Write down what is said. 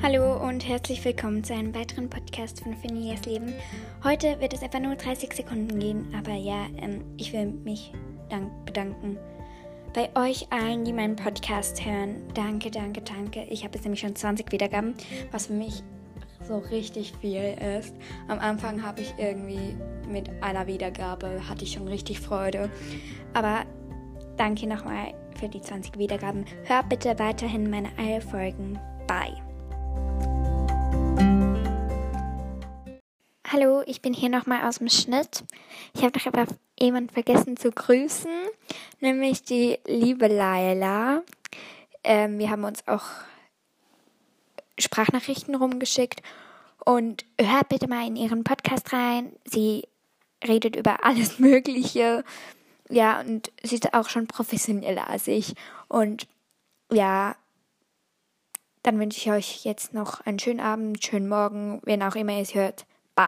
Hallo und herzlich willkommen zu einem weiteren Podcast von Phineas Leben. Heute wird es etwa nur 30 Sekunden gehen, aber ja, ähm, ich will mich dank bedanken bei euch allen, die meinen Podcast hören. Danke, danke, danke. Ich habe jetzt nämlich schon 20 Wiedergaben, was für mich so richtig viel ist. Am Anfang habe ich irgendwie mit einer Wiedergabe hatte ich schon richtig Freude. Aber danke nochmal für die 20 Wiedergaben. Hört bitte weiterhin meine alle Folgen. Bye. Hallo, ich bin hier nochmal aus dem Schnitt. Ich habe doch aber jemand vergessen zu grüßen, nämlich die liebe Laila. Ähm, wir haben uns auch Sprachnachrichten rumgeschickt und hört bitte mal in ihren Podcast rein. Sie redet über alles Mögliche. Ja, und sie ist auch schon professioneller als ich. Und ja, dann wünsche ich euch jetzt noch einen schönen Abend, schönen Morgen, wen auch immer ihr es hört.